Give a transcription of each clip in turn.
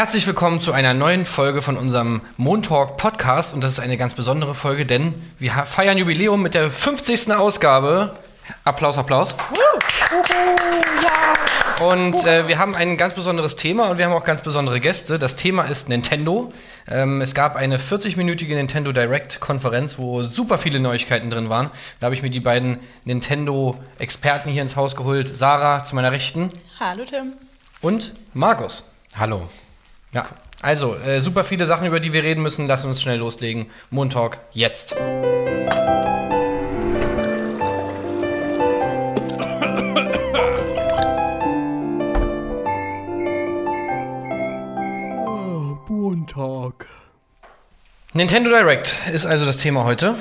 Herzlich willkommen zu einer neuen Folge von unserem Montalk Podcast und das ist eine ganz besondere Folge, denn wir feiern Jubiläum mit der 50. Ausgabe. Applaus, Applaus. Und äh, wir haben ein ganz besonderes Thema und wir haben auch ganz besondere Gäste. Das Thema ist Nintendo. Ähm, es gab eine 40-minütige Nintendo Direct-Konferenz, wo super viele Neuigkeiten drin waren. Da habe ich mir die beiden Nintendo-Experten hier ins Haus geholt. Sarah zu meiner Rechten Hallo Tim. und Markus. Hallo. Ja, also äh, super viele Sachen, über die wir reden müssen. Lass uns schnell loslegen. Montalk jetzt. Nintendo Direct ist also das Thema heute.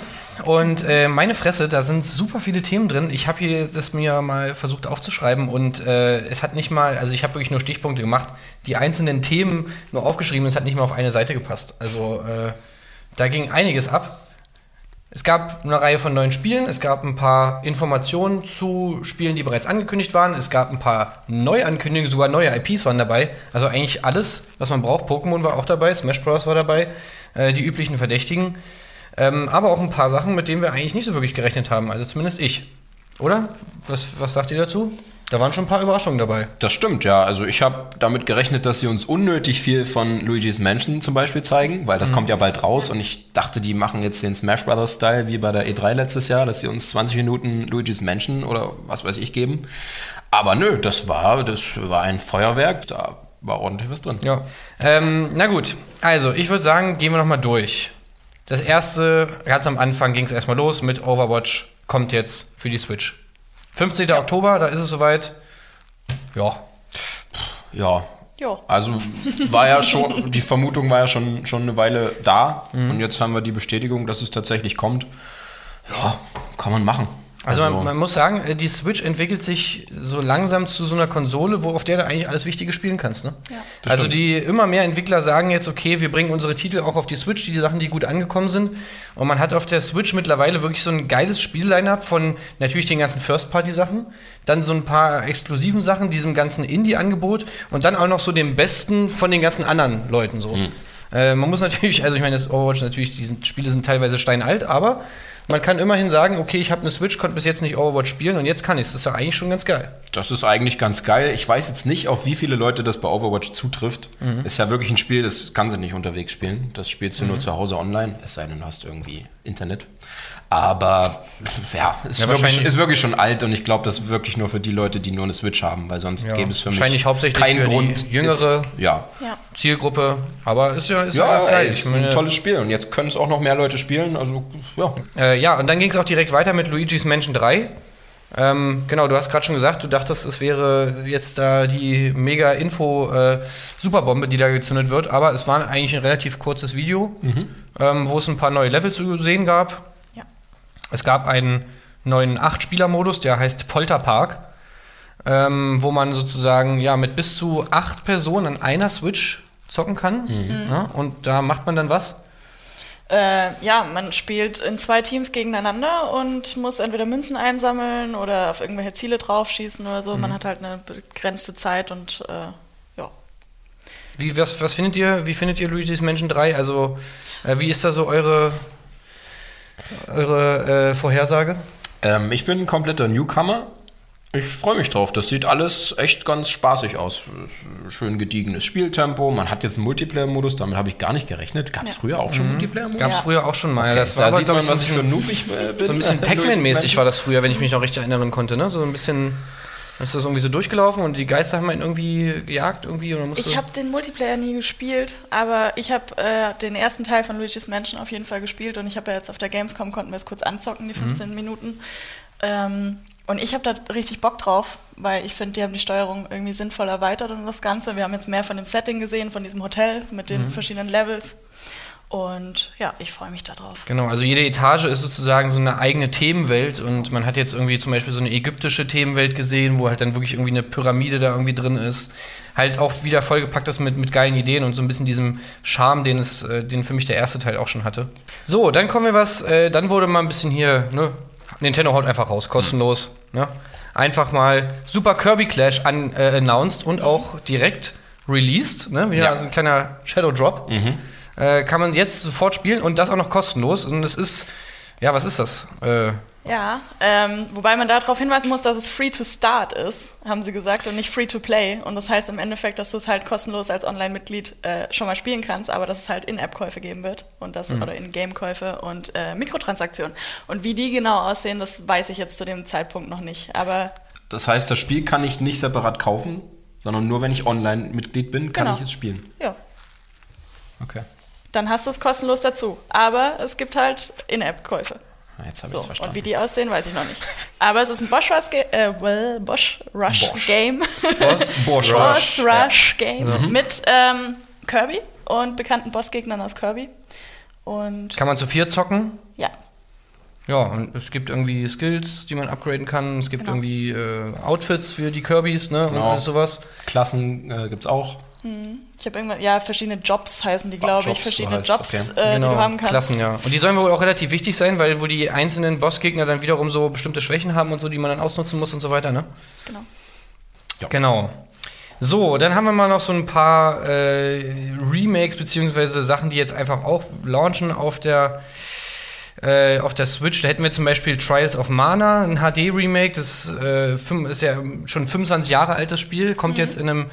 Und äh, meine Fresse, da sind super viele Themen drin. Ich habe hier das mir mal versucht aufzuschreiben und äh, es hat nicht mal, also ich habe wirklich nur Stichpunkte gemacht, die einzelnen Themen nur aufgeschrieben, es hat nicht mal auf eine Seite gepasst. Also äh, da ging einiges ab. Es gab eine Reihe von neuen Spielen, es gab ein paar Informationen zu Spielen, die bereits angekündigt waren, es gab ein paar Neuankündigungen, sogar neue IPs waren dabei. Also eigentlich alles, was man braucht. Pokémon war auch dabei, Smash Bros. war dabei, äh, die üblichen Verdächtigen. Ähm, aber auch ein paar Sachen, mit denen wir eigentlich nicht so wirklich gerechnet haben. Also zumindest ich. Oder? Was, was sagt ihr dazu? Da waren schon ein paar Überraschungen dabei. Das stimmt, ja. Also ich habe damit gerechnet, dass sie uns unnötig viel von Luigi's Mansion zum Beispiel zeigen, weil das kommt ja bald raus und ich dachte, die machen jetzt den Smash Brothers Style wie bei der E3 letztes Jahr, dass sie uns 20 Minuten Luigi's Mansion oder was weiß ich geben. Aber nö, das war, das war ein Feuerwerk, da war ordentlich was drin. Ja. Ähm, na gut, also ich würde sagen, gehen wir nochmal durch. Das erste, ganz am Anfang ging es erstmal los mit Overwatch, kommt jetzt für die Switch. 15. Oktober, da ist es soweit. Ja. Ja. Jo. Also war ja schon, die Vermutung war ja schon, schon eine Weile da und jetzt haben wir die Bestätigung, dass es tatsächlich kommt. Ja, kann man machen. Also, man, man muss sagen, äh, die Switch entwickelt sich so langsam zu so einer Konsole, wo auf der du eigentlich alles Wichtige spielen kannst. Ne? Ja. Also stimmt. die immer mehr Entwickler sagen jetzt, okay, wir bringen unsere Titel auch auf die Switch, die Sachen, die gut angekommen sind. Und man hat auf der Switch mittlerweile wirklich so ein geiles Spielline-up von natürlich den ganzen First-Party-Sachen, dann so ein paar exklusiven Sachen, diesem ganzen Indie-Angebot und dann auch noch so dem Besten von den ganzen anderen Leuten so. Äh, man muss natürlich, also ich meine, das Overwatch natürlich, die sind, Spiele sind teilweise steinalt, aber man kann immerhin sagen, okay, ich habe eine Switch, konnte bis jetzt nicht Overwatch spielen und jetzt kann ich es. Das ist doch eigentlich schon ganz geil. Das ist eigentlich ganz geil. Ich weiß jetzt nicht, auf wie viele Leute das bei Overwatch zutrifft. Ist ja wirklich ein Spiel, das kann sie nicht unterwegs spielen. Das spielst du nur zu Hause online, es sei denn, du hast irgendwie Internet. Aber ja, ist, Ja, wirklich, ist wirklich schon alt und ich glaube, das ist wirklich nur für die Leute, die nur eine Switch haben, weil sonst Ja, gäbe es für mich wahrscheinlich hauptsächlich keinen für die Grund. jüngere- jetzt, ja. Zielgruppe, aber ist ja, ist ja, Ja, ganz geil. ey, ist ein tolles Spiel und jetzt können es auch noch mehr Leute spielen. Also ja, Äh, ja, und dann ging es auch direkt weiter mit Luigi's Mansion 3. Ähm, genau, du hast gerade schon gesagt, du dachtest, es wäre jetzt da die mega Info-Superbombe, die da gezündet wird, aber es war eigentlich ein relativ kurzes Video, ähm, wo es ein paar neue Level zu sehen gab. Es gab einen neuen 8-Spieler-Modus, der heißt Polterpark, ähm, wo man sozusagen ja mit bis zu acht Personen an einer Switch zocken kann. Ja, und da macht man dann was? Äh, ja, man spielt in zwei Teams gegeneinander und muss entweder Münzen einsammeln oder auf irgendwelche Ziele draufschießen oder so. Man hat halt eine begrenzte Zeit und äh, ja. Wie, was, was findet ihr, wie findet ihr Luigi's Mansion 3? Also, äh, wie ist da so eure, eure äh, Vorhersage? ähm, ich bin ein kompletter Newcomer. Ich freue mich drauf. Das sieht alles echt ganz spaßig aus. Schön gediegenes Spieltempo. Man hat jetzt einen Multiplayer-Modus, damit habe ich gar nicht gerechnet. Gab es Ja. früher auch schon Multiplayer-Modus? Gab es Ja. früher auch schon mal. Okay, das war da aber, sieht glaub man, so ein was ich für ein bisschen, Noob ich äh, bin. so ein bisschen Pac-Man-mäßig war das früher, wenn ich mich noch richtig erinnern konnte. Ne? So ein bisschen, ist das irgendwie so durchgelaufen und die Geister haben einen irgendwie gejagt irgendwie. Und dann musst Ich habe den Multiplayer nie gespielt, aber ich habe äh, den ersten Teil von Luigi's Mansion auf jeden Fall gespielt und ich habe ja jetzt auf der Gamescom, konnten wir es kurz anzocken, die 15 Minuten. Ähm, und ich habe da richtig Bock drauf, weil ich finde, die haben die Steuerung irgendwie sinnvoll erweitert und das Ganze. Wir haben jetzt mehr von dem Setting gesehen, von diesem Hotel mit den verschiedenen Levels. Und ja, ich freue mich da drauf. Genau, also jede Etage ist sozusagen so eine eigene Themenwelt und man hat jetzt irgendwie zum Beispiel so eine ägyptische Themenwelt gesehen, wo halt dann wirklich irgendwie eine Pyramide da irgendwie drin ist. Halt auch wieder vollgepackt ist mit, mit geilen Ideen und so ein bisschen diesem Charme, den es, äh, den für mich der erste Teil auch schon hatte. So, dann kommen wir was, äh, dann wurde mal ein bisschen hier, ne, Nintendo haut einfach raus, kostenlos, ne? Einfach mal Super Kirby Clash an, äh, announced und auch direkt released, ne? Wieder Ja. so ein kleiner Shadow Drop. Äh, kann man jetzt sofort spielen und das auch noch kostenlos. Und es ist, ja, was ist das? Äh, Ja, ähm, wobei man darauf hinweisen muss, dass es free to start ist, haben sie gesagt, und nicht free to play. Und das heißt im Endeffekt, dass du es halt kostenlos als Online-Mitglied äh, schon mal spielen kannst, aber dass es halt In-App-Käufe geben wird und das oder In-Game-Käufe und äh, Mikrotransaktionen. Und wie die genau aussehen, das weiß ich jetzt zu dem Zeitpunkt noch nicht. Aber Das heißt, das Spiel kann ich nicht separat kaufen, sondern nur wenn ich Online-Mitglied bin, kann Genau. ich es spielen. ja. Dann hast du es kostenlos dazu. Aber es gibt halt In-App-Käufe. Jetzt habe ich So, es verstanden. und wie die aussehen, weiß ich noch nicht. Aber es ist ein Bosch Rush, äh, well, Bosch Rush Bosch. Game. Boss Boss Rush, Rush Game mit ähm, Kirby und bekannten Bossgegnern aus Kirby. Und Kann man zu vier zocken. ja, Ja, und es gibt irgendwie Skills, die man upgraden kann. Es gibt Genau. irgendwie äh, Outfits für die Kirbys, ne? Und Genau. alles sowas. Klassen äh, gibt es auch. Ich habe irgendwann, ja, verschiedene Jobs heißen die, glaube ich. Jobs, so Verschiedene heißt's, Jobs, okay. äh, die du haben kannst. Genau, Klassen, ja. Und die sollen wohl auch relativ wichtig sein, weil wo die einzelnen Bossgegner dann wiederum so bestimmte Schwächen haben und so, die man dann ausnutzen muss und so weiter, ne? Genau. Ja. Genau. So, dann haben wir mal noch so ein paar äh, Remakes beziehungsweise Sachen, die jetzt einfach auch launchen auf der äh, auf der Switch. Da hätten wir zum Beispiel Trials of Mana, ein HD-Remake. Das äh, fünf- ist ja schon 25 Jahre altes Spiel, kommt jetzt in einem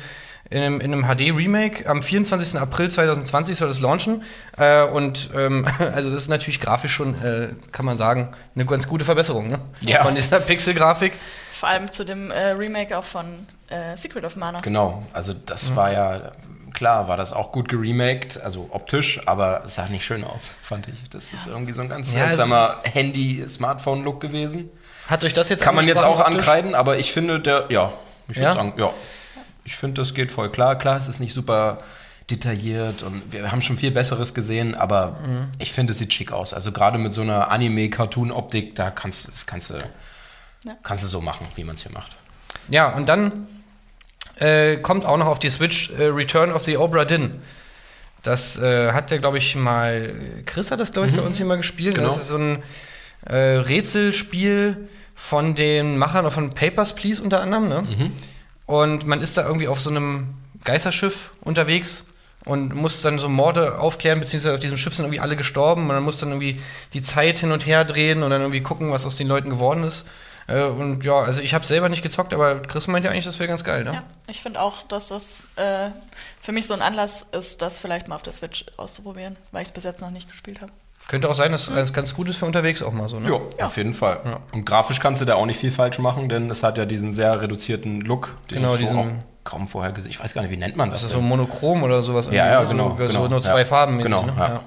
in einem, in einem HD-Remake. Am 24. April 2020 soll es launchen. Äh, und ähm, also das ist natürlich grafisch schon, äh, kann man sagen, eine ganz gute Verbesserung ne? Ja. von dieser Pixel-Grafik. Vor allem zu dem äh, Remake auch von äh, Secret of Mana. Genau, also das war ja, klar, war das auch gut geremaked, also optisch, aber es sah nicht schön aus, fand ich. Das ist irgendwie so ein ganz Ja, also- seltsamer Handy-Smartphone-Look gewesen. Hat euch das jetzt Kann man jetzt auch optisch? ankreiden, aber ich finde, der, ja, ich würde Ja? sagen, ja. Ich finde, das geht voll klar. Klar, es ist nicht super detailliert und wir haben schon viel Besseres gesehen, aber Mhm. ich finde, es sieht schick aus. Also gerade mit so einer Anime-Cartoon-Optik, da kannst, das kannst, du, Ja. kannst du so machen, wie man es hier macht. Ja, und dann äh, kommt auch noch auf die Switch äh, Return of the Obra Dinn. Das äh, hat der, glaube ich, mal. Chris hat das, glaube ich, bei uns hier mal gespielt. Genau. Das ist so ein äh, Rätselspiel von den Machern von Papers, Please unter anderem. Ne? Und man ist da irgendwie auf so einem Geisterschiff unterwegs und muss dann so Morde aufklären, beziehungsweise auf diesem Schiff sind irgendwie alle gestorben und man muss dann irgendwie die Zeit hin und her drehen und dann irgendwie gucken, was aus den Leuten geworden ist. Äh, und ja, also ich habe selber nicht gezockt, aber Chris meint ja eigentlich, das wäre ganz geil, ne? Ja, ich finde auch, dass das äh, für mich so ein Anlass ist, das vielleicht mal auf der Switch auszuprobieren, weil ich es bis jetzt noch nicht gespielt habe. Könnte auch sein, dass es ganz gut ist für unterwegs auch mal so, ne? Ja, auf jeden Fall. Und grafisch kannst du da auch nicht viel falsch machen, denn es hat ja diesen sehr reduzierten Look, den Genau, ich so diesen- auch kaum vorher gesehen Ich weiß gar nicht, wie nennt man das, Das ist so denn? monochrom oder sowas. Ja, ja, irgendwie, genau, So, so genau, nur zwei ja. Farben. mäßig, Genau, ne? ja.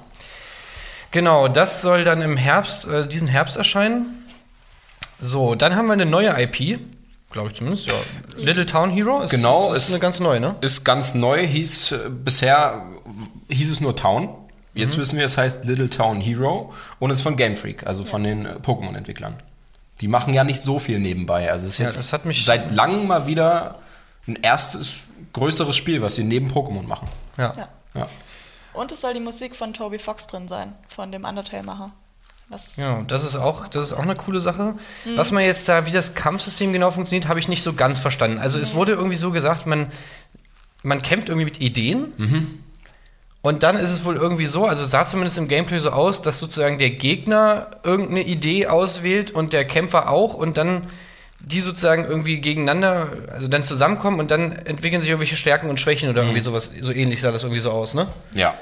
Genau, das soll dann im Herbst, äh, diesen Herbst erscheinen. So, dann haben wir eine neue IP, glaube ich zumindest, ja. Little Town Hero. Ist, Genau, ist, ist- eine ganz neue, ne? Ist ganz neu, hieß äh, bisher hieß es nur Town. Jetzt Mhm. wissen wir, es heißt Little Town Hero und ist von Game Freak, also von den äh, Pokémon-Entwicklern. Die machen ja nicht so viel nebenbei. Also es ist Ja, jetzt das hat mich- seit langem mal wieder ein erstes größeres Spiel, was sie neben Pokémon machen. Ja. Ja. Und es soll die Musik von Toby Fox drin sein, von dem Undertale-Macher. Was Ja, das ist auch, das ist auch eine coole Sache. Mhm. Was man jetzt da, wie das Kampfsystem genau funktioniert, habe ich nicht so ganz verstanden. Also es wurde irgendwie so gesagt, man, man kämpft irgendwie mit Ideen. Mhm. Und dann ist es wohl irgendwie so, also es sah zumindest im Gameplay so aus, dass sozusagen der Gegner irgendeine Idee auswählt und der Kämpfer auch und dann die sozusagen irgendwie gegeneinander, also dann zusammenkommen und dann entwickeln sich irgendwelche Stärken und Schwächen oder Mhm. irgendwie sowas, so ähnlich sah das irgendwie so aus, ne? ja,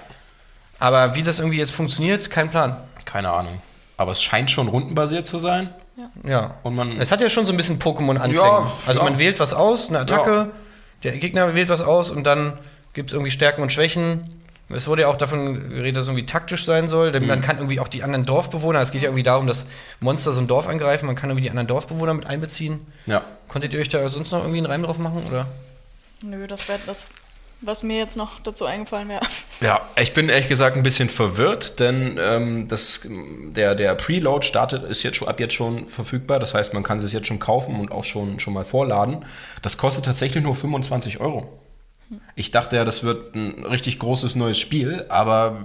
Aber wie das irgendwie jetzt funktioniert, kein Plan. keine Ahnung. Aber es scheint schon rundenbasiert zu sein. Ja. Und man Es hat ja schon so ein bisschen Pokémon-Anklänge. Ja, also ja. man wählt was aus, eine Attacke, der Gegner wählt was aus und dann gibt es irgendwie Stärken und Schwächen. Es wurde ja auch davon geredet, dass es irgendwie taktisch sein soll, denn Mhm. man kann irgendwie auch die anderen Dorfbewohner, es geht ja irgendwie darum, dass Monster so ein Dorf angreifen, man kann irgendwie die anderen Dorfbewohner mit einbeziehen. ja. Konntet ihr euch da sonst noch irgendwie einen Reim drauf machen, oder? Nö, das wäre das, was mir jetzt noch dazu eingefallen wäre. Ja, ich bin ehrlich gesagt ein bisschen verwirrt, denn ähm, das, der, der Preload startet, ist jetzt schon, ab jetzt schon verfügbar. Das heißt, man kann es jetzt schon kaufen und auch schon, schon mal vorladen. Das kostet tatsächlich nur 25 Euro. Ich dachte ja, das wird ein richtig großes neues Spiel, aber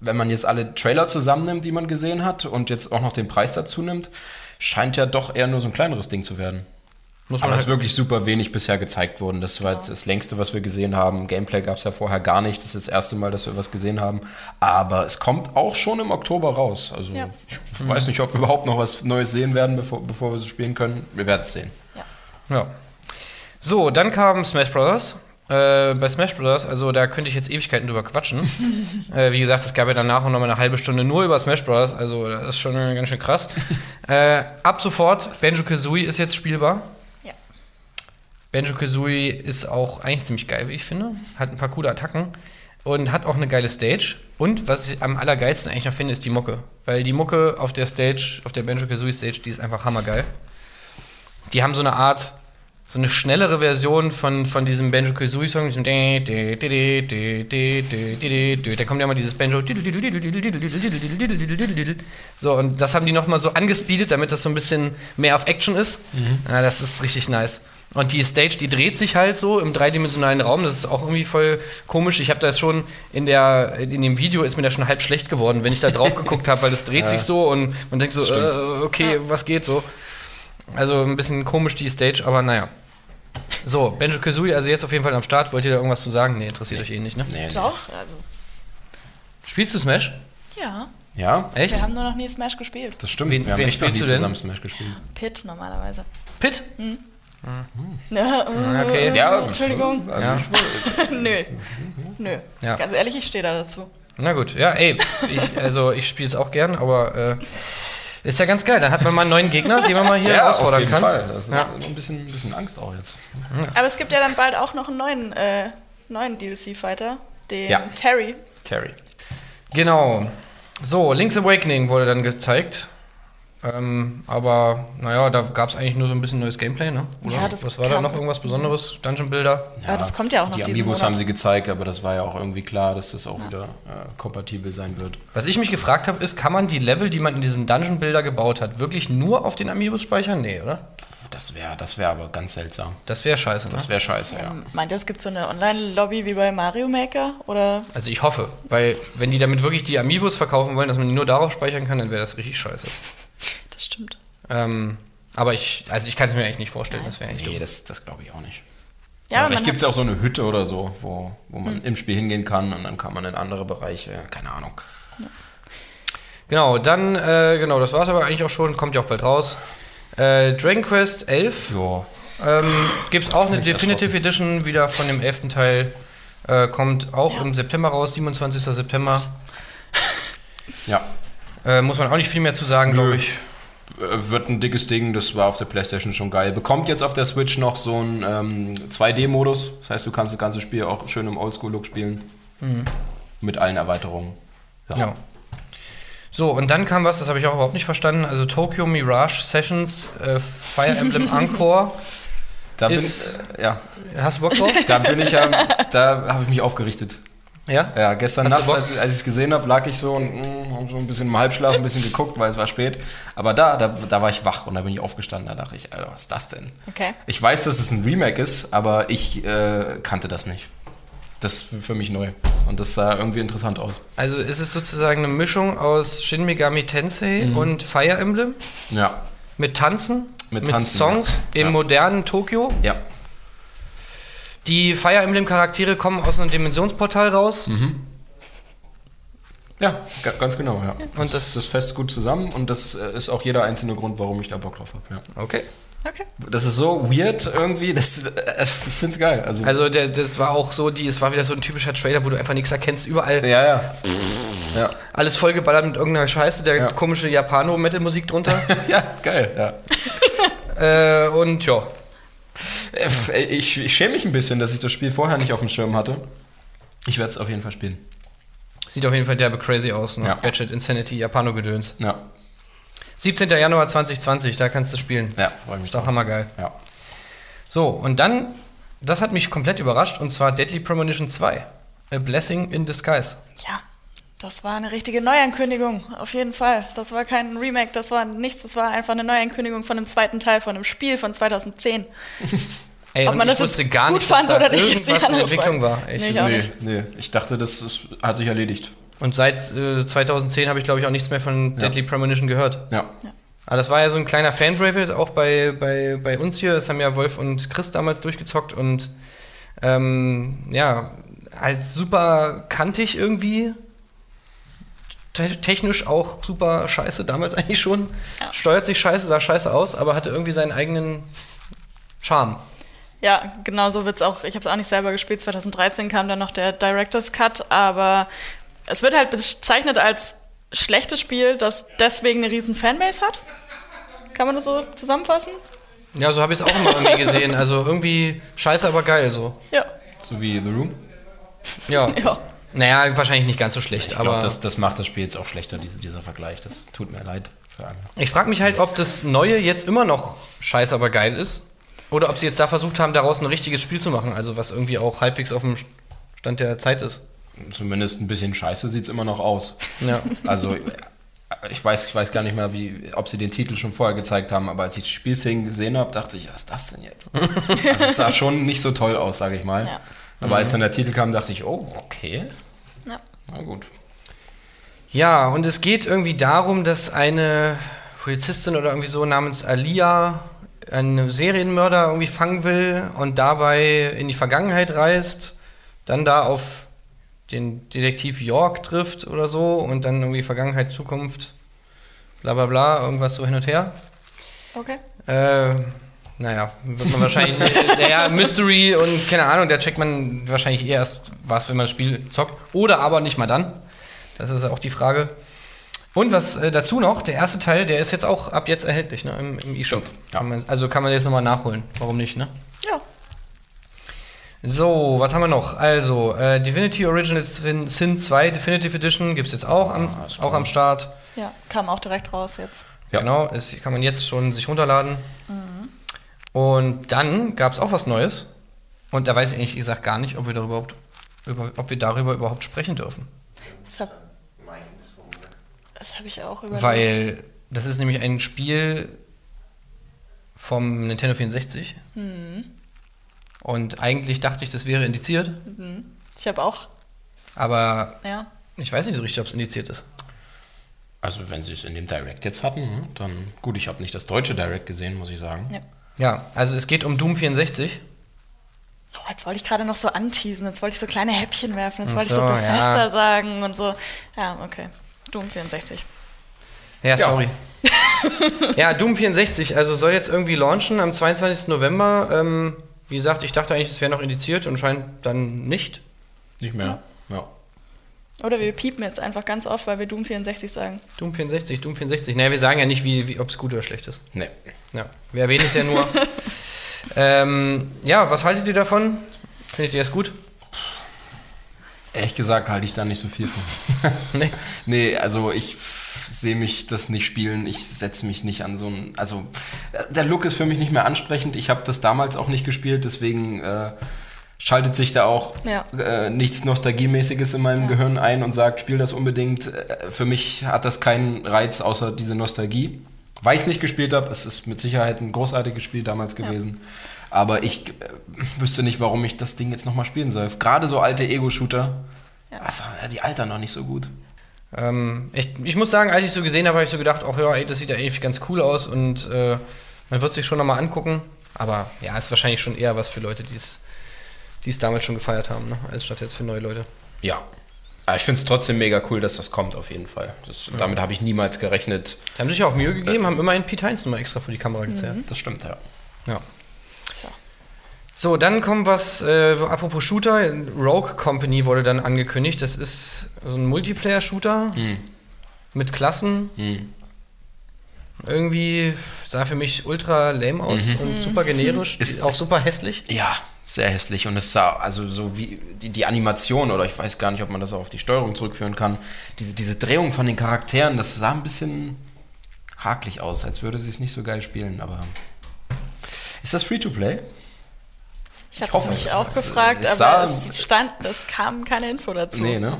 wenn man jetzt alle Trailer zusammennimmt, die man gesehen hat und jetzt auch noch den Preis dazu nimmt, scheint ja doch eher nur so ein kleineres Ding zu werden. Muss man Aber es halt, ist wirklich super wenig bisher gezeigt worden. Das war jetzt das längste, was wir gesehen haben. Gameplay gab es ja vorher gar nicht. Das ist das erste Mal, dass wir was gesehen haben. Aber es kommt auch schon im Oktober raus. Also Ja. ich weiß nicht, ob wir überhaupt noch was Neues sehen werden, bevor, bevor wir es spielen können. Wir werden es sehen. ja. So, dann kam Smash Bros. Äh, bei Smash Bros., also da könnte ich jetzt Ewigkeiten drüber quatschen. äh, wie gesagt, es gab ja danach auch noch mal eine halbe Stunde nur über Smash Bros., also das ist schon ganz schön krass. äh, ab sofort, Banjo Kazooie ist jetzt spielbar. Ja. Banjo Kazooie ist auch eigentlich ziemlich geil, wie ich finde. Hat ein paar coole Attacken und hat auch eine geile Stage. Und was ich am allergeilsten eigentlich noch finde, ist die Mucke. Weil die Mucke auf der Stage, auf der Banjo Kazooie Stage, die ist einfach hammergeil. Die haben so eine Art, so eine schnellere Version von, von diesem Banjo Kazooie Song, diesem da kommt ja immer dieses Banjo. So, und das haben die nochmal so angespeedet, damit das so ein bisschen mehr auf Action ist. Mhm. Ja, das ist richtig nice. Und die Stage, die dreht sich halt so im dreidimensionalen Raum. Das ist auch irgendwie voll komisch. Ich habe das schon in der in dem Video ist mir das schon halb schlecht geworden, wenn ich da drauf geguckt habe, weil das dreht ja. sich so und man denkt so, äh, okay, was geht so. Also ein bisschen komisch die Stage, aber naja. So, Benjo Kazooie, also jetzt auf jeden Fall am Start. Wollt ihr da irgendwas zu sagen? Nee, interessiert euch eh nicht, ne? Nee, Doch, also, Spielst du Smash? ja. Ja, Echt? Wir haben nur noch nie Smash gespielt. das stimmt. Wen- wir haben wen echt noch spielst nie du denn? zusammen Smash gespielt. Pit normalerweise. Pit? Ja, Okay. Ja, Entschuldigung. Also Ja. Nö. Nö. Ja. Ganz ehrlich, ich stehe da dazu. Na gut, ja, ey, ich, also ich spiele es auch gern, aber äh, ist ja ganz geil. Dann hat man mal einen neuen Gegner, den man mal hier ja, auf herausfordern jeden kann. Fall. Das ist Ja. ein, bisschen, ein bisschen Angst auch jetzt. Aber es gibt ja dann bald auch noch einen neuen, äh, neuen DLC-Fighter, den Ja. Terry. Terry. Genau. So, Link's Awakening wurde dann gezeigt. Ähm, aber naja, da gab es eigentlich nur so ein bisschen neues Gameplay, ne? Oder Ja, das was war da noch irgendwas Besonderes? Dungeon Builder? Aber das kommt ja auch noch Die Amiibos Monat. haben sie gezeigt, aber das war ja auch irgendwie klar, dass das auch wieder äh, kompatibel sein wird. Was ich mich gefragt habe, ist, kann man die Level, die man in diesem Dungeon Builder gebaut hat, wirklich nur auf den Amiibos speichern? Nee, oder? Das wäre das wär aber ganz seltsam. Das wäre scheiße, ne? Das wäre scheiße, ja. Meint ihr, es gibt so eine Online-Lobby wie bei Mario Maker? Oder Also ich hoffe, weil wenn die damit wirklich die Amiibos verkaufen wollen, dass man die nur darauf speichern kann, dann wäre das richtig scheiße. das stimmt. Ähm, aber ich, also ich kann es mir eigentlich nicht vorstellen, das wäre eigentlich Nee, doof. das, das glaube ich auch nicht. Ja, aber Vielleicht gibt es ja auch so eine Hütte oder so, wo, wo man im Spiel hingehen kann und dann kann man in andere Bereiche, keine Ahnung. Genau, dann, äh, genau, das war es aber eigentlich auch schon, kommt ja auch bald raus. Äh, Dragon Quest 11 Ja. ähm, gibt es auch eine Definitive Edition wieder von dem 11. Teil. Äh, kommt auch Ja. im September raus, 27. September. Ja. Äh, muss man auch nicht viel mehr zu sagen, glaube ich. Äh, Wird ein dickes Ding, das war auf der Playstation schon geil. Bekommt jetzt auf der Switch noch so einen ähm, 2D-Modus. Das heißt, du kannst das ganze Spiel auch schön im Oldschool-Look spielen. Mit allen Erweiterungen. Ja. So, und dann kam was, das habe ich auch überhaupt nicht verstanden. Also Tokyo Mirage Sessions, äh, Fire Emblem Encore. Da bin, Ist- ich, äh, ja, Hast du Bock drauf? da bin ich ja, da habe ich mich aufgerichtet. ja? Ja, gestern Hast Nacht, als, als ich es gesehen habe, lag ich so und mm, hab so ein bisschen im Halbschlaf, ein bisschen geguckt, weil es war spät. Aber da, da, da war ich wach und da bin ich aufgestanden. Da dachte ich, Alter, was ist das denn? Okay. Ich weiß, dass es ein Remake ist, aber ich äh, kannte das nicht. Das ist für mich neu. Und das sah irgendwie interessant aus. Also ist es sozusagen eine Mischung aus Shin Megami Tensei Mhm. und Fire Emblem Ja. mit Tanzen, Mit Tanzen, Songs ja. im Ja. modernen Tokio. Ja. Die Fire Emblem Charaktere kommen aus einem Dimensionsportal raus. Mhm. Ja, ga- ganz genau, ja. Und das, das- das fässt gut zusammen und das äh, ist auch jeder einzelne Grund, warum ich da Bock drauf habe. Ja. Okay. Okay. Das ist so weird irgendwie, das, äh, ich finde es geil. Also, Also der, das war auch so, die, es war wieder so ein typischer Trailer, wo du einfach nichts erkennst. Überall ja, ja. ja. alles vollgeballert mit irgendeiner Scheiße, der Ja. komische Japano-Metal-Musik drunter. Ja, geil, ja. äh, und ja. Äh, Ich, ich schäme mich ein bisschen, dass ich das Spiel vorher nicht auf dem Schirm hatte. Ich werde es auf jeden Fall spielen. Sieht auf jeden Fall derbe crazy aus. Ne? Ja. Gadget Insanity, Japano-Gedöns. Ja, 17. Januar 2020, da kannst du spielen. ja freue mich Ist doch hammergeil. Ja. So, und dann, das hat mich komplett überrascht, und zwar Deadly Premonition 2. A Blessing in Disguise. Ja, das war eine richtige Neuankündigung, auf jeden Fall. Das war kein Remake, das war nichts, das war einfach eine Neuankündigung von einem zweiten Teil von einem Spiel von 2010. Ey, Ob und man ich das wusste gar gut nicht, dass fand da oder nicht, irgendwas in Entwicklung war. Echt. Nee, ich Nee, nee, ich dachte, das ist, hat sich erledigt. Und seit äh, 2010 habe ich, glaube ich, auch nichts mehr von Deadly Premonition gehört. Ja. Aber das war ja so ein kleiner Fan-Favorite auch bei, bei, bei uns hier. Das haben ja Wolf und Chris damals durchgezockt und ähm, ja, halt super kantig irgendwie. Te technisch auch super scheiße, damals eigentlich schon. Ja. Steuert sich scheiße, sah scheiße aus, aber hatte irgendwie seinen eigenen Charme. Ja, genau so wird es auch. Ich habe es auch nicht selber gespielt. 2013 kam dann noch der Director's Cut, aber es wird halt bezeichnet als schlechtes Spiel, das deswegen eine riesen Fanbase hat. Kann man das so zusammenfassen? Ja, so habe ich es auch immer irgendwie gesehen. Also irgendwie scheiße, aber geil so. Ja. So wie The Room. Ja. Ja. Naja, wahrscheinlich nicht ganz so schlecht, Ich aber glaube, das, das macht das Spiel jetzt auch schlechter, diese, dieser Vergleich. Das tut mir leid für alle. ich frage mich halt, ob das Neue jetzt immer noch scheiße, aber geil ist. Oder ob sie jetzt da versucht haben, daraus ein richtiges Spiel zu machen. Also was irgendwie auch halbwegs auf dem Stand der Zeit ist. Zumindest ein bisschen scheiße sieht es immer noch aus. Ja. Also, ich weiß, ich weiß gar nicht mehr, wie, ob sie den Titel schon vorher gezeigt haben, aber als ich die Spielszenen gesehen habe, dachte ich, was ist das denn jetzt? Also, es sah schon nicht so toll aus, sage ich mal. Ja. Aber als dann der Titel kam, dachte ich, oh, okay. ja. Na gut. Ja, und es geht irgendwie darum, dass eine Polizistin oder irgendwie so namens Alia einen Serienmörder irgendwie fangen will und dabei in die Vergangenheit reist, dann da auf den Detektiv York trifft oder so und dann irgendwie Vergangenheit, Zukunft, bla bla bla, irgendwas so hin und her. Okay. Äh, naja, wird man wahrscheinlich, naja, Mystery und keine Ahnung, da checkt man wahrscheinlich eher erst was, wenn man das Spiel zockt. Oder aber nicht mal dann. Das ist auch die Frage. Und was äh, dazu noch, der erste Teil, der ist jetzt auch ab jetzt erhältlich, ne, im, im eShop. Ja. Kann man, also kann man jetzt nochmal nachholen. Warum nicht, ne? So, was haben wir noch? Also, äh, Divinity Original Sin, Sin 2 Definitive Edition gibt es jetzt auch am, Ah, auch am Start. Ja. Kam auch direkt raus jetzt. Ja. Genau, es kann man jetzt schon sich runterladen. Und dann gab es auch was Neues. Und da weiß ich ehrlich gesagt gar nicht, ob wir darüber überhaupt, über, ob wir darüber überhaupt sprechen dürfen. Das habe hab ich auch überlegt. Weil das ist nämlich ein Spiel vom Nintendo 64. Und eigentlich dachte ich, das wäre indiziert, Ich habe auch, aber ja. ich weiß nicht so richtig, ob es indiziert ist. Also, wenn sie es in dem Direct jetzt hatten, hm, dann gut, ich habe nicht das deutsche Direct gesehen, muss ich sagen. ja. Ja, also es geht um Doom 64. Oh, jetzt wollte ich gerade noch so anteasen, jetzt wollte ich so kleine Häppchen werfen, jetzt wollte so, ich so Bethesda ja. sagen und so. Ja, okay. Doom 64. Ja, Ja. sorry. ja, Doom 64, also soll jetzt irgendwie launchen am 22. November. Ähm, wie gesagt, ich dachte eigentlich, es wäre noch indiziert und scheint dann nicht. Nicht mehr. Ja. Oder wir piepen jetzt einfach ganz oft, weil wir Doom 64 sagen. Doom 64, Doom 64. Naja, wir sagen ja nicht, wie, wie, ob es gut oder schlecht ist. Nee. Ja, wir erwähnen es ja nur. ähm, ja, was haltet ihr davon? Findet ihr es gut? Ehrlich gesagt halte ich da nicht so viel von. Nee. Nee, also ich sehe mich das nicht spielen. Ich setze mich nicht an so ein. Also der Look ist für mich nicht mehr ansprechend. Ich habe das damals auch nicht gespielt, deswegen äh, schaltet sich da auch Ja. äh, nichts Nostalgiemäßiges in meinem Ja. Gehirn ein und sagt, spiel das unbedingt. Äh, Für mich hat das keinen Reiz außer diese Nostalgie. Weil ich es nicht gespielt habe, es ist mit Sicherheit ein großartiges Spiel damals Ja. gewesen. Aber ich äh, wüsste nicht, warum ich das Ding jetzt nochmal spielen soll. Gerade so alte Ego-Shooter, Ja. also, die altern noch nicht so gut. Ähm, ich, ich muss sagen, als ich so gesehen habe, habe ich so gedacht, ach ja, ey, das sieht ja eigentlich ganz cool aus und äh, man wird sich schon nochmal angucken. Aber ja, ist wahrscheinlich schon eher was für Leute, die es die es damals schon gefeiert haben, ne? als statt jetzt für neue Leute. Ja. Aber ich finde es trotzdem mega cool, dass das kommt, auf jeden Fall. Das, Damit habe ich niemals gerechnet. Die haben sich ja auch Mühe gegeben, haben immerhin Pete Heinz nochmal extra vor die Kamera gezerrt. Das stimmt, ja. Ja. So, dann kommt was, äh, apropos Shooter, Rogue Company wurde dann angekündigt. Das ist so ein Multiplayer-Shooter Hm. mit Klassen. Hm. Irgendwie sah für mich ultra lame aus und super generisch, Ist- auch super hässlich. Ja, sehr hässlich. Und es sah, also so wie die, die Animation, oder ich weiß gar nicht, ob man das auch auf die Steuerung zurückführen kann, diese, diese Drehung von den Charakteren, das sah ein bisschen hakelig aus, als würde sie es nicht so geil spielen, aber. Ist das Free-to-Play? Ich habe es mich auch ist, gefragt, aber es stand, es kam keine Info dazu. Nee, ne?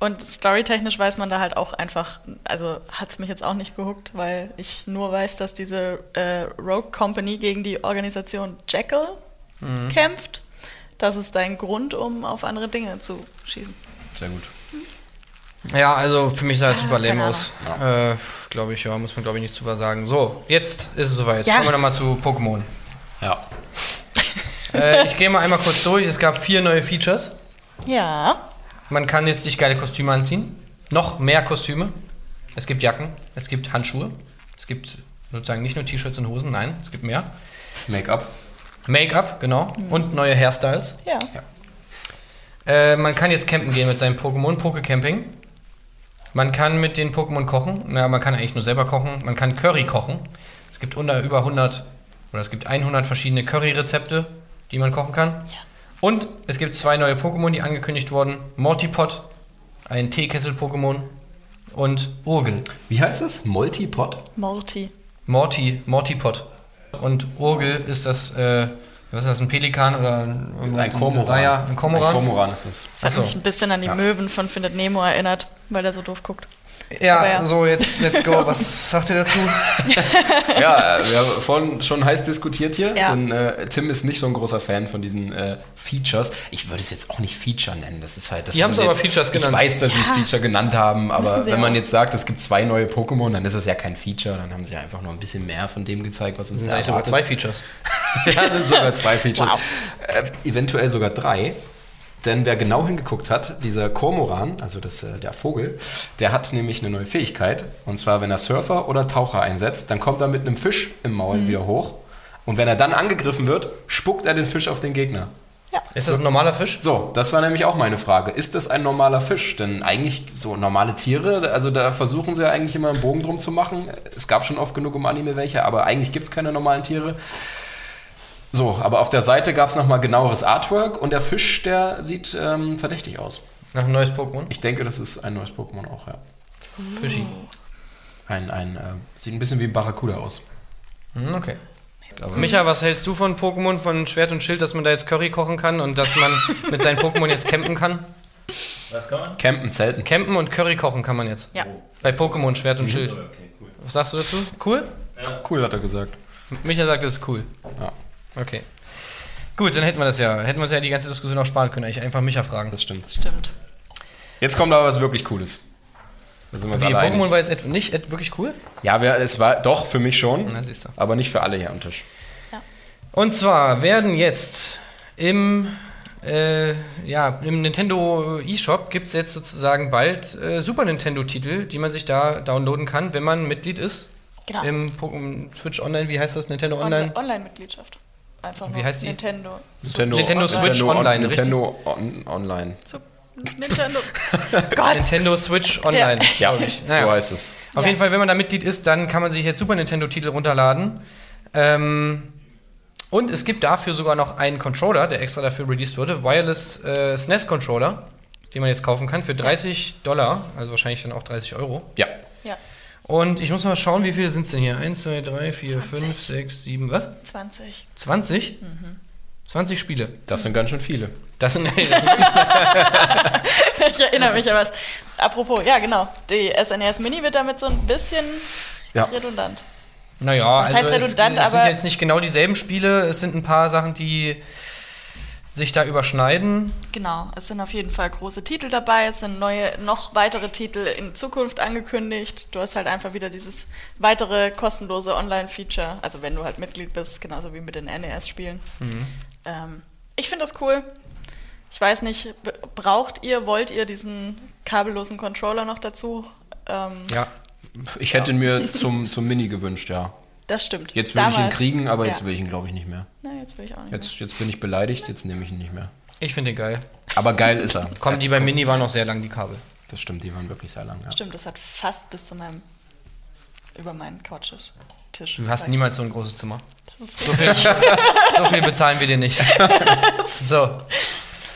Und storytechnisch weiß man da halt auch einfach, also hat es mich jetzt auch nicht gehuckt, weil ich nur weiß, dass diese äh, Rogue Company gegen die Organisation Jekyll kämpft. Das ist dein Grund, um auf andere Dinge zu schießen. Sehr gut. Ja, also für mich sah es Ah, super lame aus. Äh, glaube ich, ja, muss man glaube ich nicht zu was sagen. So, jetzt ist es soweit. Ja. Kommen wir nochmal zu Pokémon. Ja. Äh, ich gehe mal einmal kurz durch. Es gab vier neue Features. Ja. Man kann jetzt sich geile Kostüme anziehen. Noch mehr Kostüme. Es gibt Jacken, es gibt Handschuhe. Es gibt sozusagen nicht nur T-Shirts und Hosen, nein, es gibt mehr. Make-up. Make-up, genau. Und neue Hairstyles. Ja. Äh, man kann jetzt campen gehen mit seinem Pokémon, Pokecamping. Man kann mit den Pokémon kochen. Na, man kann eigentlich nur selber kochen. Man kann Curry kochen. Es gibt unter über 100 oder es gibt 100 verschiedene Curry-Rezepte, die man kochen kann. Ja. Und es gibt zwei neue Pokémon, die angekündigt wurden. Mortipod, ein Teekessel-Pokémon und Urgel. Wie heißt es? Multipod? Multi. Morty, Mortipod. Und Urgel ist das, äh, was ist das, ein Pelikan oder ein, Ein Kormoran. Ah, ja, ein Kormoran. Ein Kormoran ist es. Das hat Ach so. mich ein bisschen an die Möwen von Findet Nemo erinnert, weil der so doof guckt. Ja, ja. so jetzt, let's go. Was sagt ihr dazu? Ja, wir haben vorhin schon heiß diskutiert hier, Ja. denn äh, Tim ist nicht so ein großer Fan von diesen äh, Features. Ich würde es jetzt auch nicht Feature nennen. Das ist halt. Das Die haben sie aber jetzt- Features genannt. Ich weiß, dass sie es. Feature genannt haben, aber wenn man auch. jetzt sagt, es gibt zwei neue Pokémon, dann ist es ja kein Feature. Dann haben sie einfach nur ein bisschen mehr von dem gezeigt, was uns Das sind da eigentlich sogar zwei Features. ja, sind sogar zwei Features. Wow. Äh, eventuell sogar drei. Denn wer genau hingeguckt hat, dieser Kormoran, also das, äh, der Vogel, der hat nämlich eine neue Fähigkeit. Und zwar, wenn er Surfer oder Taucher einsetzt, dann kommt er mit einem Fisch im Maul wieder hoch. Und wenn er dann angegriffen wird, spuckt er den Fisch auf den Gegner. Ja. Ist das ein normaler Fisch? So, das war nämlich auch meine Frage. Ist das ein normaler Fisch? Denn eigentlich so normale Tiere, also da versuchen sie ja eigentlich immer einen Bogen drum zu machen. Es gab schon oft genug im Anime welche, aber eigentlich gibt es keine normalen Tiere. So, aber auf der Seite gab es nochmal genaueres Artwork und der Fisch, der sieht ähm, verdächtig aus. Nach ein neues Pokémon? Ich denke, das ist ein neues Pokémon auch, ja. Fischi. Ein, ein, äh, sieht ein bisschen wie ein Barracuda aus. Hm, okay. Micha, was hältst du von Pokémon, von Schwert und Schild, dass man da jetzt Curry kochen kann und dass man mit seinen Pokémon jetzt campen kann? Was kann man? Campen, Zelten. Campen und Curry kochen kann man jetzt. Ja. Bei Pokémon Schwert und Schild. Okay, cool. Was sagst du dazu? Cool? Cool, hat er gesagt. Micha sagt, das ist cool. Ja, Okay. Gut, dann hätten wir das ja. Hätten wir uns ja die ganze Diskussion auch sparen können. Eigentlich einfach Micha fragen. das stimmt. Stimmt. Jetzt kommt aber was wirklich Cooles. Da sind wir uns Wie, alle einig. Pokémon war jetzt et nicht et wirklich cool? Ja, wir, es war doch für mich schon, Na, siehst du. aber nicht für alle hier am Tisch. Und zwar werden jetzt im, äh, ja, im Nintendo eShop gibt es jetzt sozusagen bald äh, Super Nintendo-Titel, die man sich da downloaden kann, wenn man Mitglied ist. Genau. Im Pokémon Switch Online, wie heißt das? Nintendo Online? Online-Mitgliedschaft. Einfach Wie nur heißt die? Nintendo. Nintendo Switch Online, Nintendo on, Online. Nintendo. Gott. Nintendo Switch Online, Ja, glaube ich. so Naja. heißt es. Auf Ja. jeden Fall, wenn man da Mitglied ist, dann kann man sich jetzt Super Nintendo-Titel runterladen. Ähm, und es gibt dafür sogar noch einen Controller, der extra dafür released wurde, Wireless äh, SNES-Controller, den man jetzt kaufen kann für 30 Dollar, also wahrscheinlich dann auch 30 Euro. Ja. Ja, Und ich muss mal schauen, wie viele sind es denn hier? 1, 2, 3, 4, 20. 5, 6, 7, was? 20. 20? 20 Spiele. Das sind ganz schön viele. Das sind, Ich erinnere mich an was. Apropos, ja genau, die SNES Mini wird damit so ein bisschen Ja. redundant. naja, Was also heißt es, redundant, es sind aber- jetzt nicht genau dieselben Spiele, es sind ein paar Sachen, die sich da überschneiden. Genau, es sind auf jeden Fall große Titel dabei, es sind neue, noch weitere Titel in Zukunft angekündigt. Du hast halt einfach wieder dieses weitere kostenlose Online-Feature, also wenn du halt Mitglied bist, genauso wie mit den NES-Spielen. Ähm, ich finde das cool. Ich weiß nicht, braucht ihr, wollt ihr diesen kabellosen Controller noch dazu? Ähm, Ja. Ich hätte ihn mir zum, zum Mini gewünscht, ja. Das stimmt. Jetzt will ich ihn Damals- kriegen, aber jetzt ja. will ich ihn, glaube ich, nicht mehr. Na, jetzt will ich auch nicht. Jetzt, jetzt bin ich beleidigt, jetzt nehme ich ihn nicht mehr. Ich finde den geil. Aber geil ist er. Komm, die bei Mini waren noch sehr lang, die Kabel. Das stimmt, die waren wirklich sehr lang. Ja. mehr. Stimmt, das hat fast bis zu meinem, über meinen Couchtisch. Tisch Du hast niemals so ein großes Zimmer. Das ist So viel, so viel bezahlen wir dir nicht. So.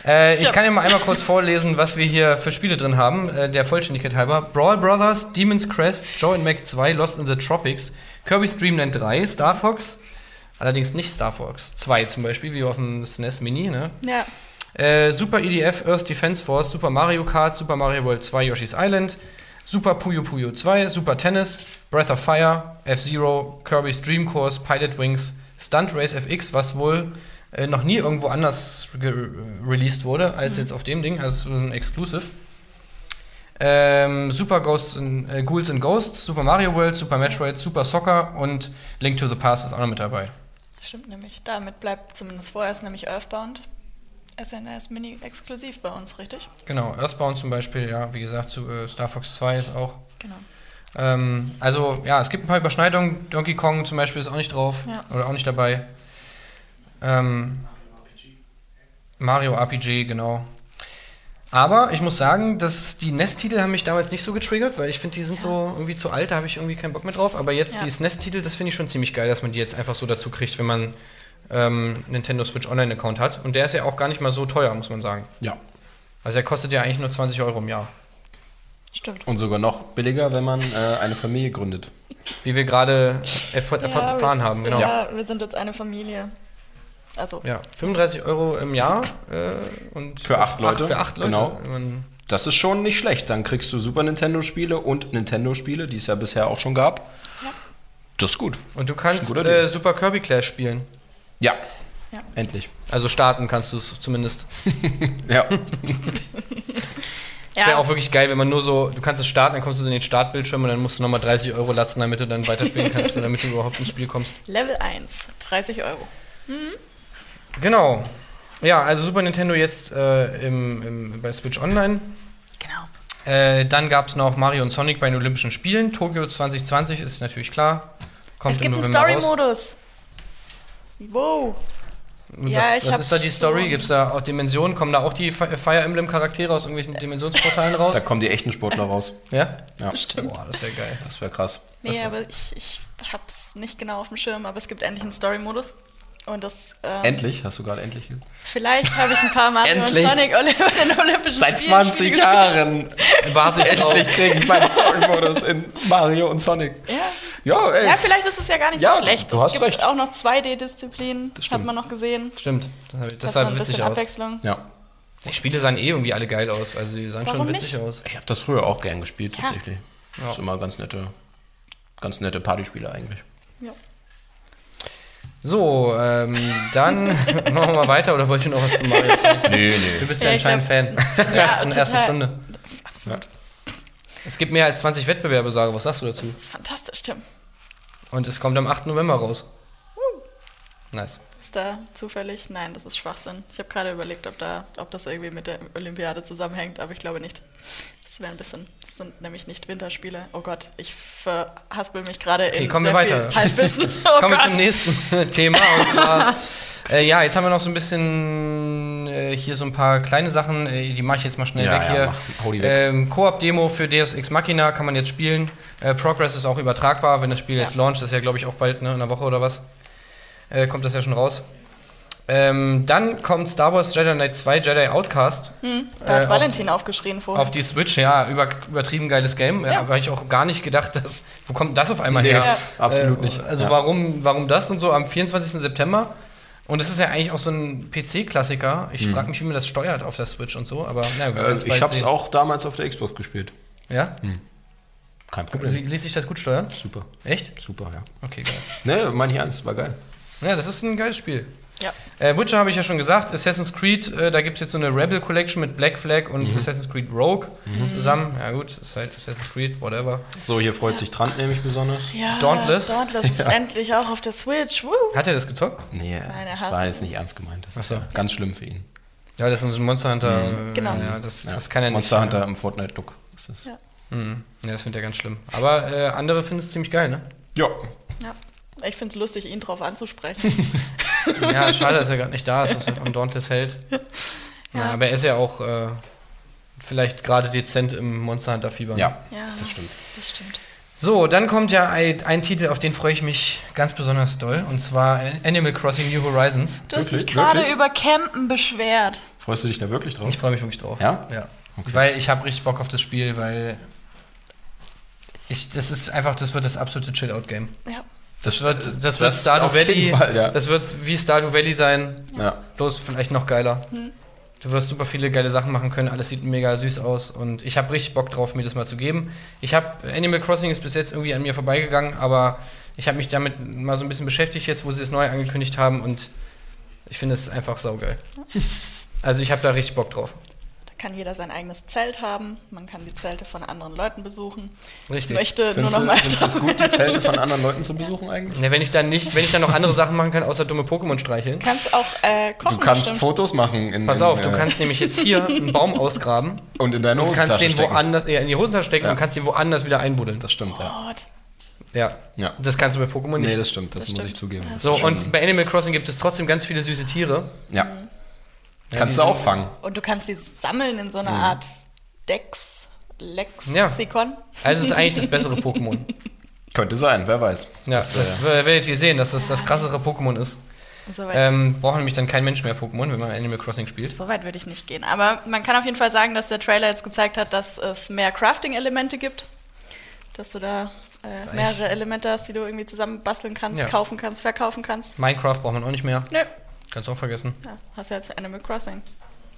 Äh, ich kann ja mal einmal kurz vorlesen, was wir hier für Spiele drin haben, äh, der Vollständigkeit halber. Brawl Brothers, Demon's Crest, Joe and Mac 2, Lost in the Tropics, Kirby's Dream Land 3, Star Fox, allerdings nicht Star Fox 2 zum Beispiel, wie auf dem SNES Mini, ne? Ja, Äh, Super EDF, Earth Defense Force, Super Mario Kart, Super Mario World 2, Yoshi's Island, Super Puyo Puyo 2, Super Tennis, Breath of Fire, F-Zero, Kirby's Dream Course, Pilot Wings, Stunt Race FX, was wohl äh, noch nie irgendwo anders released wurde als jetzt auf dem Ding, also so ein Exclusive. ähm, Super Ghosts and, äh, Ghouls and Ghosts, Super Mario World, Super Metroid, Super Soccer und Link to the Past ist auch noch mit dabei. Stimmt nämlich. Damit bleibt zumindest vorerst nämlich Earthbound. SNS Mini exklusiv bei uns, richtig? Genau, Earthbound zum Beispiel, ja, wie gesagt, zu äh, Star Fox 2 ist auch. Genau. Ähm, also, ja, es gibt ein paar Überschneidungen. Donkey Kong zum Beispiel ist auch nicht drauf Ja. oder auch nicht dabei. Ähm, Mario RPG, genau. Aber ich muss sagen, dass die NES-Titel haben mich damals nicht so getriggert, weil ich finde, die sind Ja. so irgendwie zu alt, da habe ich irgendwie keinen Bock mehr drauf. Aber jetzt Ja. die SNES-Titel, das finde ich schon ziemlich geil, dass man die jetzt einfach so dazu kriegt, wenn man ähm, Nintendo Switch Online-Account hat. Und der ist ja auch gar nicht mal so teuer, muss man sagen. Ja. Also er kostet ja eigentlich nur 20 Euro im Jahr. Stimmt. Und sogar noch billiger, wenn man äh, eine Familie gründet. Wie wir gerade erf Ja, erfahren wir, haben, genau. Ja, wir sind jetzt eine Familie. Also, Ja, 35 Euro im Jahr äh, und Für acht Leute, für acht Leute. genau. Man, Das ist schon nicht schlecht. Dann kriegst du Super Nintendo-Spiele und Nintendo-Spiele, die es ja bisher auch schon gab. Ja. Das ist gut. und du kannst äh. Super Kirby Clash spielen. Ja. Ja. Endlich. Also starten kannst du es zumindest. Ja. Das wäre ja, auch wirklich geil, wenn man nur so, du kannst es starten, dann kommst du in den Startbildschirm und dann musst du nochmal 30 Euro latzen, damit du dann weiterspielen kannst, damit du überhaupt ins Spiel kommst. Level 1, 30 Euro. Genau. Ja, also Super Nintendo jetzt äh, im, im, bei Switch Online. Genau. Äh, dann gab es noch Mario und Sonic bei den Olympischen Spielen. Tokio 2020 ist natürlich klar. Kommt es gibt im einen November raus. Story-Modus. Wow. Was, Ja, ich was hab ist da die Story? Gibt es da auch Dimensionen? Kommen da auch die Fi- Fire Emblem-Charaktere aus irgendwelchen Dimensionsportalen raus? Da kommen die echten Sportler raus. Ja? Ja. Bestimmt. Boah, das wäre geil. Das wäre krass. Nee, aber ich, ich hab's nicht genau auf dem Schirm, aber es gibt endlich einen Story-Modus. Und das. ähm, Endlich? Hast du gerade endlich? Vielleicht habe ich ein paar Mario und Sonic Oli- bei den Olympischen Seit Spielen 20 gespielt. Jahren. Warte ich. Endlich kriege ich meinen Story-Modus in Mario und Sonic. Ja. Ja, ey. ja, vielleicht ist es ja gar nicht Ja, so schlecht. du es hast gibt recht. auch noch 2D-Disziplinen, hat man noch gesehen. Stimmt. Das, das sah ein witzig bisschen aus. Abwechslung. Ja. Die Spiele sahen eh irgendwie alle geil aus. Also die sahen schon Warum witzig nicht? aus. Ich habe das früher auch gern gespielt, Ja. tatsächlich. Das ist immer ganz nette, ganz nette Partyspiele eigentlich. So, ähm, dann machen wir mal weiter oder wollt ihr noch was zu Mario sagen? Nee, Du nee. bist Ja, anscheinend Fan. Ja, Ja, in der ersten total. Stunde. Absolut. Es gibt mehr als 20 Wettbewerbe, sage. Was sagst du dazu? Das ist fantastisch, Tim. Und es kommt am 8. November raus. Nice. Ist da zufällig? Nein, das ist Schwachsinn. Ich habe gerade überlegt, ob, da, ob das irgendwie mit der Olympiade zusammenhängt, aber ich glaube nicht. Das wäre ein bisschen. Das sind nämlich nicht Winterspiele. Oh Gott, ich verhaspel mich gerade Okay, in kommen wir sehr weiter. viel Halbwissen. Oh Kommen wir Gott. zum nächsten Thema. Und zwar, äh, ja, jetzt haben wir noch so ein bisschen äh, hier so ein paar kleine Sachen. Äh, die mache ich jetzt mal schnell Ja, weg ja, hier. mach- hau die weg. Ähm, Koop-Demo für Deus Ex Machina kann man jetzt spielen. Äh, Progress ist auch übertragbar, wenn das Spiel Ja. jetzt launcht. Das ist ja, glaube ich, auch bald, ne, in einer Woche oder was. Äh, kommt das ja schon raus. Ähm, dann kommt Star Wars Jedi Knight 2 Jedi Outcast Da hat äh, Valentin aufgeschrien vorhin. auf die Switch. Ja, über, übertrieben geiles Game. Ja. Ja. Habe ich auch gar nicht gedacht, dass. Wo kommt das auf einmal Nee, her? Ja. absolut Äh, nicht. Also Ja. warum, warum das und so am 24. September? Und es ist ja eigentlich auch so ein PC-Klassiker. Ich frage mich, wie man das steuert auf der Switch und so, aber na, wir Äh, ich habe es auch damals auf der Xbox gespielt. Ja? Kein Li- Problem. Ließ sich das gut steuern? Super. Echt? Super, ja. Okay, geil. Ne, meine ich ernst, war geil. Ja, das ist ein geiles Spiel. ja. Äh, Witcher habe ich ja schon gesagt. Assassin's Creed, äh, da gibt es jetzt so eine Rebel Collection mit Black Flag und Mhm. Assassin's Creed Rogue zusammen. Ja gut, ist halt Assassin's Creed, whatever. So, hier freut sich Trant nämlich besonders. ja. Dauntless? Dauntless ist endlich auch auf der Switch. Woo. Hat er das gezockt? Nee, Nein, er das war jetzt nicht ernst gemeint. Das Ach ist so. ja ganz schlimm für ihn. Ja, das ist ein Monster Hunter. äh, Genau. Ja, das, Ja. das kann er nicht. Monster Hunter im Fortnite-Look. ist das. Ja. Mhm. Ja, das findet er ganz schlimm. Aber äh, andere finden es ziemlich geil, ne? Ja. Ja. Ich finde es lustig, ihn drauf anzusprechen. Ja, schade, dass er gerade nicht da ist, dass er am Dauntless hält. Ja. Ja. aber er ist ja auch äh, vielleicht gerade dezent im Monster Hunter Fieber. ne? Ja, Ja, das stimmt. das stimmt. So, dann kommt ja ein, ein Titel, auf den freue ich mich ganz besonders doll, und zwar Animal Crossing New Horizons. Du hast Wirklich? dich gerade über Campen beschwert. Freust du dich da wirklich drauf? Ich freue mich wirklich drauf. Ja? Ja. Okay. Weil ich habe richtig Bock auf das Spiel, weil ich, das ist einfach, das wird das absolute Chill-Out-Game. Ja. Das wird, das wird Das Stardew Valley. Fall, ja. Das wird wie Stardew Valley sein, Ja. bloß vielleicht noch geiler. Du wirst super viele geile Sachen machen können, alles sieht mega süß aus und ich habe richtig Bock drauf, mir das mal zu geben. Ich habe Animal Crossing ist bis jetzt irgendwie an mir vorbeigegangen, aber ich habe mich damit mal so ein bisschen beschäftigt jetzt, wo sie es neu angekündigt haben und ich finde es einfach saugeil. Also ich habe da richtig Bock drauf. Kann jeder sein eigenes Zelt haben. Man kann die Zelte von anderen Leuten besuchen. Richtig. Ich möchte Findest nur du, noch mal du es gut, die Zelte von anderen Leuten zu besuchen eigentlich? Ja, wenn ich dann nicht, wenn ich dann noch andere Sachen machen kann, außer dumme Pokémon streicheln. Du kannst auch äh, kochen. Du kannst bestimmt. Fotos machen in, Pass in, auf, du äh, kannst nämlich jetzt hier einen Baum ausgraben und in deine Du kannst Hosentasche den stecken. woanders eher in die Hosentasche stecken Ja. und kannst den woanders wieder einbuddeln. Das stimmt, ja. Gott. Ja. Ja. Das kannst du bei Pokémon nicht. Nee, das stimmt, das, Das muss stimmt. ich zugeben. Das so, ist und bei Animal Crossing gibt es trotzdem ganz viele süße Tiere. Ja. Ja, Kannst du auch fangen. Und du kannst die sammeln in so einer Mhm. Art Dex, Lexikon. Also es ist eigentlich das bessere Pokémon. Könnte sein, wer weiß. Ja, Das, das, äh, werdet ihr sehen, dass das das krassere Pokémon ist. Ähm, braucht nämlich dann kein Mensch mehr Pokémon, wenn man Animal Crossing spielt. so weit würde ich nicht gehen. Aber man kann auf jeden Fall sagen, dass der Trailer jetzt gezeigt hat, dass es mehr Crafting-Elemente gibt. Dass du da äh, mehrere Elemente hast, die du irgendwie zusammen basteln kannst, Ja. kaufen kannst, verkaufen kannst. Minecraft braucht man auch nicht mehr. Nö. Kannst du auch vergessen. Ja, hast ja jetzt Animal Crossing.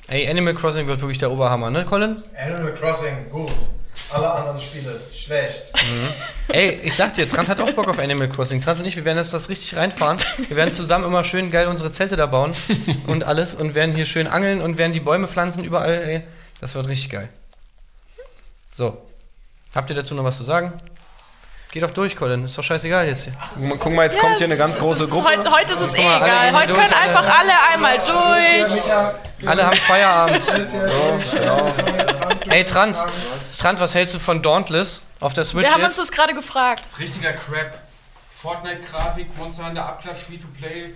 Ey, Animal Crossing wird wirklich der Oberhammer, ne, Colin? Animal Crossing, gut. Alle anderen Spiele, schlecht. Ey, ich sag dir, Trant hat auch Bock auf Animal Crossing. Trant und ich, wir werden jetzt das richtig reinfahren. Wir werden zusammen immer schön geil unsere Zelte da bauen und alles und werden hier schön angeln und werden die Bäume pflanzen überall. Ey, das wird richtig geil. So. Habt ihr dazu noch was zu sagen? Geh doch durch, Colin. Ist doch scheißegal jetzt. guck mal- guck mal, jetzt kommt hier eine ganz große ist Gruppe. Heute, heute ist es eh mal, alle egal. Heute durch, können alle- einfach alle einmal durch. Alle haben Feierabend. Ey, Trant. Trant, was hältst du von Dauntless auf der Switch Wir haben uns das gerade gefragt. Richtiger Crap. Fortnite-Grafik, Monster Hunter Abklatsch, Free-to-Play.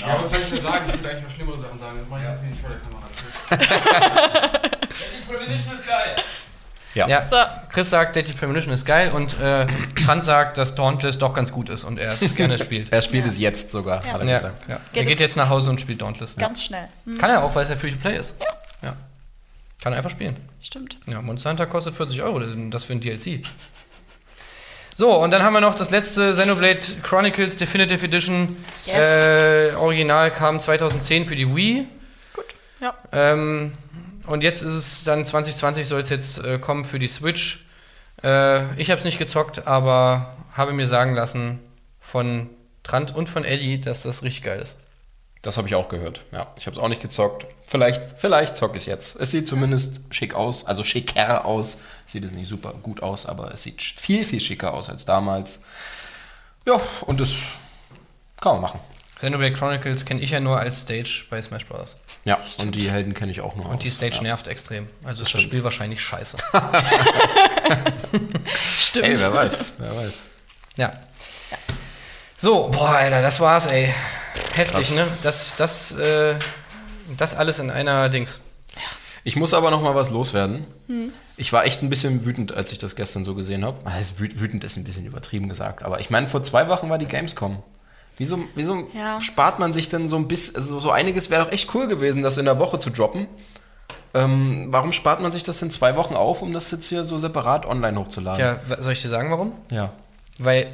Ja, was soll ich da sagen? Ich würde eigentlich noch schlimmere Sachen sagen. Das mache ich jetzt nicht vor der Kamera. Die Premonition ist geil. Ja. So, Chris sagt, Deadly Premonition ist geil und äh, Trant sagt, dass Dauntless doch ganz gut ist und er es gerne spielt. Er spielt es jetzt sogar, Ja. hat er Ja, gesagt. ja. Er Geht jetzt- nach Hause und spielt Dauntless. ganz schnell. Hm, Kann er auch, weil es ja Free to Play ist. Ja. Kann er einfach spielen. stimmt. Ja, Monster Hunter kostet 40 Euro, das für ein DLC. So, und dann haben wir noch das letzte Xenoblade Chronicles Definitive Edition. Yes. Äh, Original kam 2010 für die Wii. Gut. Ja. Ähm, und jetzt ist es dann 2020 soll es jetzt äh, kommen für die Switch. Äh, ich habe es nicht gezockt, aber habe mir sagen lassen von Trant und von Eddie, dass das richtig geil ist. Das habe ich auch gehört. Ja, ich habe es auch nicht gezockt. Vielleicht, vielleicht zocke ich es jetzt. Es sieht zumindest schick aus, also schicker aus. Sieht es nicht super gut aus, aber es sieht viel, viel schicker aus als damals. Ja, und das kann man machen. Xenoblade Chronicles kenne ich ja nur als Stage bei Smash Bros. Ja, und die Helden kenne ich auch nur. Und die aus. Stage ja. nervt extrem. Also ist das Spiel wahrscheinlich scheiße. Stimmt. Ey, wer weiß, wer weiß. ja. So, boah, Alter, das war's, ey. Heftig, Krass. ne? Das, das, äh, das alles in einer Dings. Ich muss aber noch mal was loswerden. Ich war echt ein bisschen wütend, als ich das gestern so gesehen habe. Also wüt- wütend ist ein bisschen übertrieben gesagt, aber ich meine, vor zwei Wochen war die Gamescom. Wieso, wieso Ja. spart man sich denn so ein bisschen, also so einiges wäre doch echt cool gewesen, das in der Woche zu droppen. Ähm, warum spart man sich das in zwei Wochen auf, um das jetzt hier so separat online hochzuladen? Ja, soll ich dir sagen, warum? ja. Weil,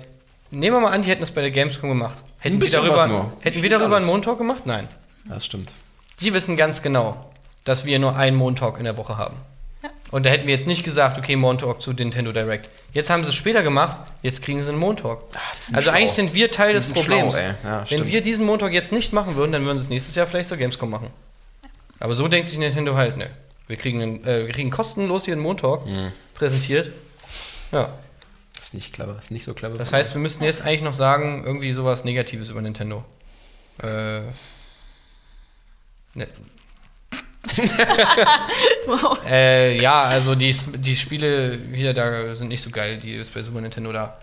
nehmen wir mal an, die hätten es bei der Gamescom gemacht. Hätten Ein wir darüber, was nur. Hätten wir darüber alles. einen Montalk gemacht? Nein. Das stimmt. Die wissen ganz genau, dass wir nur einen Montalk in der Woche haben. Und da hätten wir jetzt nicht gesagt, okay, Montalk zu Nintendo Direct. Jetzt haben sie es später gemacht, jetzt kriegen sie einen Montalk. Ah, Also schlau. eigentlich sind wir Teil Die des Problems. schlau. Ja, Wenn stimmt. wir diesen Montalk jetzt nicht machen würden, dann würden sie es nächstes Jahr vielleicht zur Gamescom machen. Aber so denkt sich Nintendo halt, ne. Wir kriegen, einen, äh, wir kriegen kostenlos hier einen Montalk Mhm. präsentiert. Ja. Das ist nicht clever, das ist nicht so clever. Das heißt, wir müssten jetzt eigentlich noch sagen, irgendwie sowas Negatives über Nintendo. Äh. Ne. Wow. äh, ja, also die, die Spiele hier da sind nicht so geil, die jetzt bei Super Nintendo da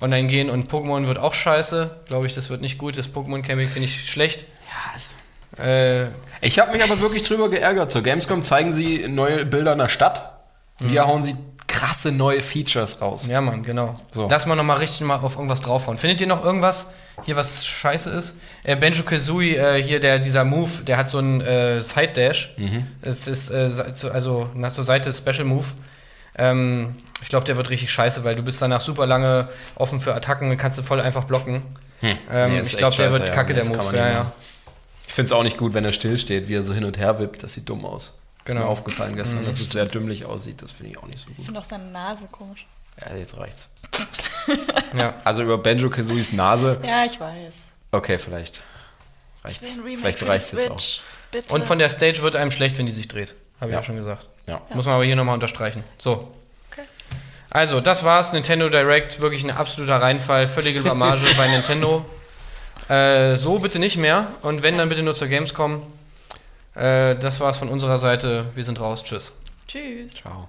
online gehen und Pokémon wird auch scheiße. Glaube ich, das wird nicht gut. Das Pokémon Camping finde ich schlecht. ja, also Äh, Ich habe mich aber wirklich drüber geärgert. Zur Gamescom zeigen sie neue Bilder in der Stadt. Und hier hauen sie krasse neue Features raus. ja, Mann, genau. So. Lass mal nochmal richtig mal auf irgendwas draufhauen. Findet ihr noch irgendwas hier, was scheiße ist? Äh, Benjo Kazooie, äh, hier der, dieser Move, der hat so einen äh, Side Dash. Es ist äh, so- also nach zur Seite Special Move. Ähm, ich glaube, der wird richtig scheiße, weil du bist danach super lange offen für Attacken, kannst du voll einfach blocken. Ähm, Nee, ist ich glaube, der wird ja. kacke, Nee, der Move. Ja, ja. Ich finde es auch nicht gut, wenn er still steht, wie er so hin und her wippt. Das sieht dumm aus. Ist Genau. mir aufgefallen gestern, Mhm. dass es sehr dümmlich aussieht. Das finde ich auch nicht so Ich gut. finde auch seine Nase komisch. Ja, jetzt reicht's. ja. Also über Benjo Kazooies Nase. Ja, ich weiß. Okay, vielleicht. Ich Reicht's. will ein Remake Vielleicht reicht's jetzt auch. Bitte. Und von der Stage wird einem schlecht, wenn die sich dreht. Habe ich Ja. ja schon gesagt. Ja. Muss man aber hier nochmal unterstreichen. So. Okay. Also, das war's. Nintendo Direct. Wirklich ein absoluter Reinfall. Völlige Blamage bei Nintendo. Äh, so bitte nicht mehr. Und wenn, dann bitte nur zur Gamescom. Äh, das war's von unserer Seite. Wir sind raus. Tschüss. Tschüss. Ciao.